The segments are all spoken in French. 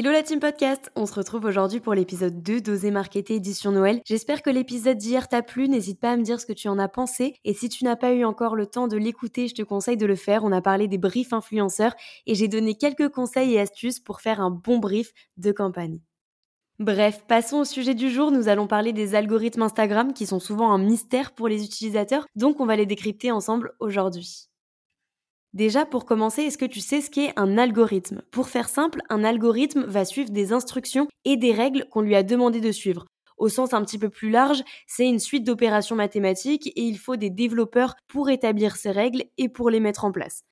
Hello la team podcast, on se retrouve aujourd'hui pour l'épisode 2 d'Oser Marketer édition Noël. J'espère que l'épisode d'hier t'a plu, n'hésite pas à me dire ce que tu en as pensé et si tu n'as pas eu encore le temps de l'écouter, je te conseille de le faire. On a parlé des briefs influenceurs et j'ai donné quelques conseils et astuces pour faire un bon brief de campagne. Bref, passons au sujet du jour. Nous allons parler des algorithmes Instagram qui sont souvent un mystère pour les utilisateurs, donc on va les décrypter ensemble aujourd'hui. Déjà, pour commencer, est-ce que tu sais ce qu'est un algorithme? Pour faire simple, un algorithme va suivre des instructions et des règles qu'on lui a demandé de suivre. Au sens un petit peu plus large, c'est une suite d'opérations mathématiques et il faut des développeurs pour établir ces règles et pour les mettre en place.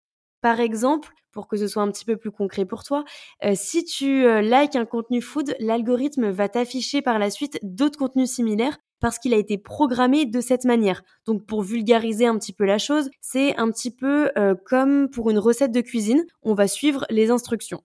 Par exemple, pour que ce soit un petit peu plus concret pour toi, euh, si tu euh, likes un contenu food, l'algorithme va t'afficher par la suite d'autres contenus similaires parce qu'il a été programmé de cette manière. Donc pour vulgariser un petit peu la chose, c'est un petit peu euh, comme pour une recette de cuisine, on va suivre les instructions.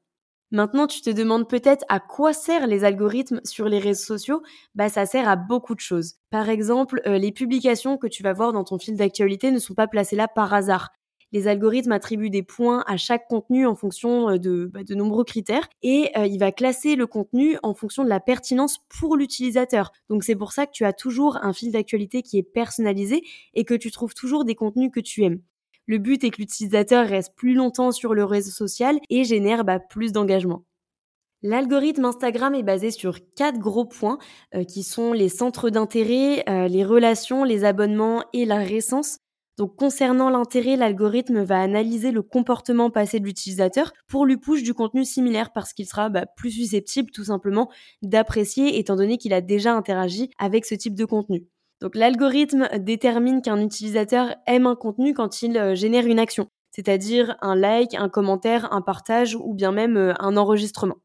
Maintenant, tu te demandes peut-être à quoi servent les algorithmes sur les réseaux sociaux? Bah, ça sert à beaucoup de choses. Par exemple, euh, les publications que tu vas voir dans ton fil d'actualité ne sont pas placées là par hasard les algorithmes attribuent des points à chaque contenu en fonction euh, de, bah, de nombreux critères et euh, il va classer le contenu en fonction de la pertinence pour l'utilisateur. Donc c'est pour ça que tu as toujours un fil d'actualité qui est personnalisé et que tu trouves toujours des contenus que tu aimes. Le but est que l'utilisateur reste plus longtemps sur le réseau social et génère bah, plus d'engagement. L'algorithme Instagram est basé sur quatre gros points euh, qui sont les centres d'intérêt, les relations, les abonnements et la récence. Donc concernant l'intérêt, l'algorithme va analyser le comportement passé de l'utilisateur pour lui push du contenu similaire parce qu'il sera bah, plus susceptible tout simplement d'apprécier étant donné qu'il a déjà interagi avec ce type de contenu. Donc l'algorithme détermine qu'un utilisateur aime un contenu quand il euh, génère une action, c'est-à-dire un like, un commentaire, un partage ou bien même euh, un enregistrement.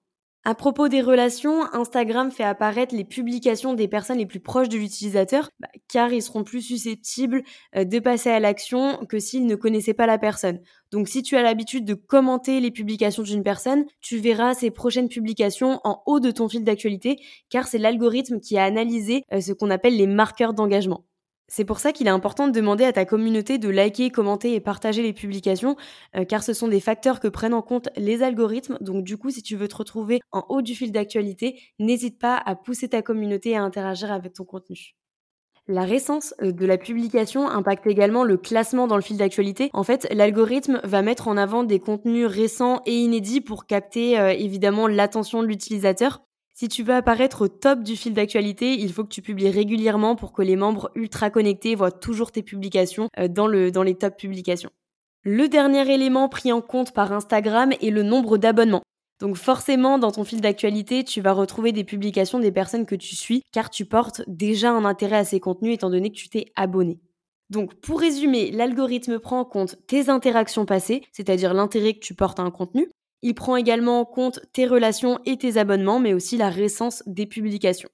À propos des relations, Instagram fait apparaître les publications des personnes les plus proches de l'utilisateur, bah, car ils seront plus susceptibles euh, de passer à l'action que s'ils ne connaissaient pas la personne. Donc si tu as l'habitude de commenter les publications d'une personne, tu verras ses prochaines publications en haut de ton fil d'actualité, car c'est l'algorithme qui a analysé euh, ce qu'on appelle les marqueurs d'engagement. C'est pour ça qu'il est important de demander à ta communauté de liker, commenter et partager les publications, euh, car ce sont des facteurs que prennent en compte les algorithmes. Donc du coup, si tu veux te retrouver en haut du fil d'actualité, n'hésite pas à pousser ta communauté à interagir avec ton contenu. La récence euh, de la publication impacte également le classement dans le fil d'actualité. En fait, l'algorithme va mettre en avant des contenus récents et inédits pour capter euh, évidemment l'attention de l'utilisateur. Si tu veux apparaître au top du fil d'actualité, il faut que tu publies régulièrement pour que les membres ultra connectés voient toujours tes publications euh, dans, le, dans les top publications. Le dernier élément pris en compte par Instagram est le nombre d'abonnements. Donc forcément, dans ton fil d'actualité, tu vas retrouver des publications des personnes que tu suis, car tu portes déjà un intérêt à ces contenus étant donné que tu t'es abonné. Donc pour résumer, l'algorithme prend en compte tes interactions passées, c'est-à-dire l'intérêt que tu portes à un contenu, il prend également en compte tes relations et tes abonnements, mais aussi la récence des publications.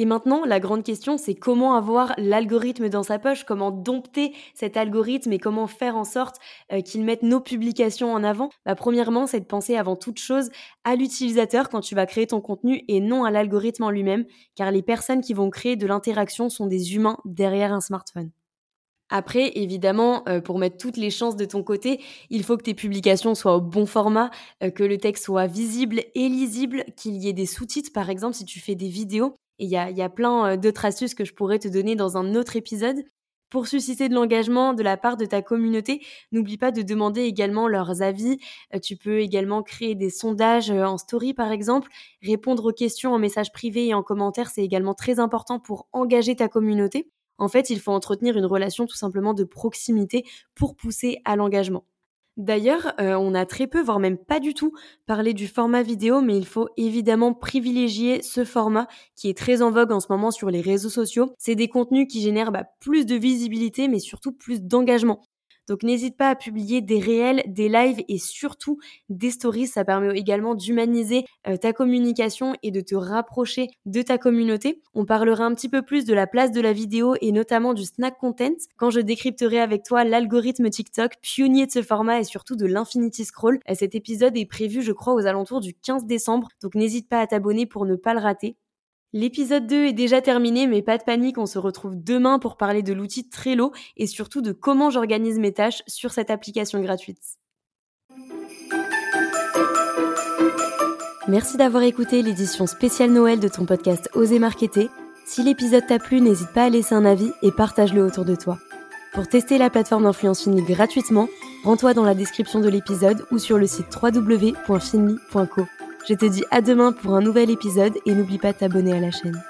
Et maintenant, la grande question, c'est comment avoir l'algorithme dans sa poche, comment dompter cet algorithme et comment faire en sorte euh, qu'il mette nos publications en avant? Bah, premièrement, c'est de penser avant toute chose à l'utilisateur quand tu vas créer ton contenu et non à l'algorithme en lui-même, car les personnes qui vont créer de l'interaction sont des humains derrière un smartphone. Après, évidemment, euh, pour mettre toutes les chances de ton côté, il faut que tes publications soient au bon format, euh, que le texte soit visible et lisible, qu'il y ait des sous-titres, par exemple, si tu fais des vidéos. Et il y a, y a, plein euh, d'autres astuces que je pourrais te donner dans un autre épisode. Pour susciter de l'engagement de la part de ta communauté, n'oublie pas de demander également leurs avis. tu peux également créer des sondages en story, par exemple. Répondre aux questions en message privé et en commentaire, c'est également très important pour engager ta communauté. En fait, il faut entretenir une relation tout simplement de proximité pour pousser à l'engagement. D'ailleurs, euh, on a très peu, voire même pas du tout, parlé du format vidéo, mais il faut évidemment privilégier ce format qui est très en vogue en ce moment sur les réseaux sociaux. C'est des contenus qui génèrent bah, plus de visibilité, mais surtout plus d'engagement. Donc n'hésite pas à publier des réels, des lives et surtout des stories. Ça permet également d'humaniser euh, ta communication et de te rapprocher de ta communauté. On parlera un petit peu plus de la place de la vidéo et notamment du snack content quand je décrypterai avec toi l'algorithme TikTok, pionnier de ce format et surtout de l'infinity scroll. Euh, cet épisode est prévu, je crois, aux alentours du 15 décembre. Donc n'hésite pas à t'abonner pour ne pas le rater. L'épisode 2 est déjà terminé, mais pas de panique, on se retrouve demain pour parler de l'outil Trello et surtout de comment j'organise mes tâches sur cette application gratuite. Merci d'avoir écouté l'édition spéciale Noël de ton podcast Oser Marketer. Si l'épisode t'a plu, n'hésite pas à laisser un avis et partage-le autour de toi. Pour tester la plateforme d'influence Finly gratuitement, rends-toi dans la description de l'épisode ou sur le site www.finly.co. Je te dis à demain pour un nouvel épisode et n'oublie pas de t'abonner à la chaîne.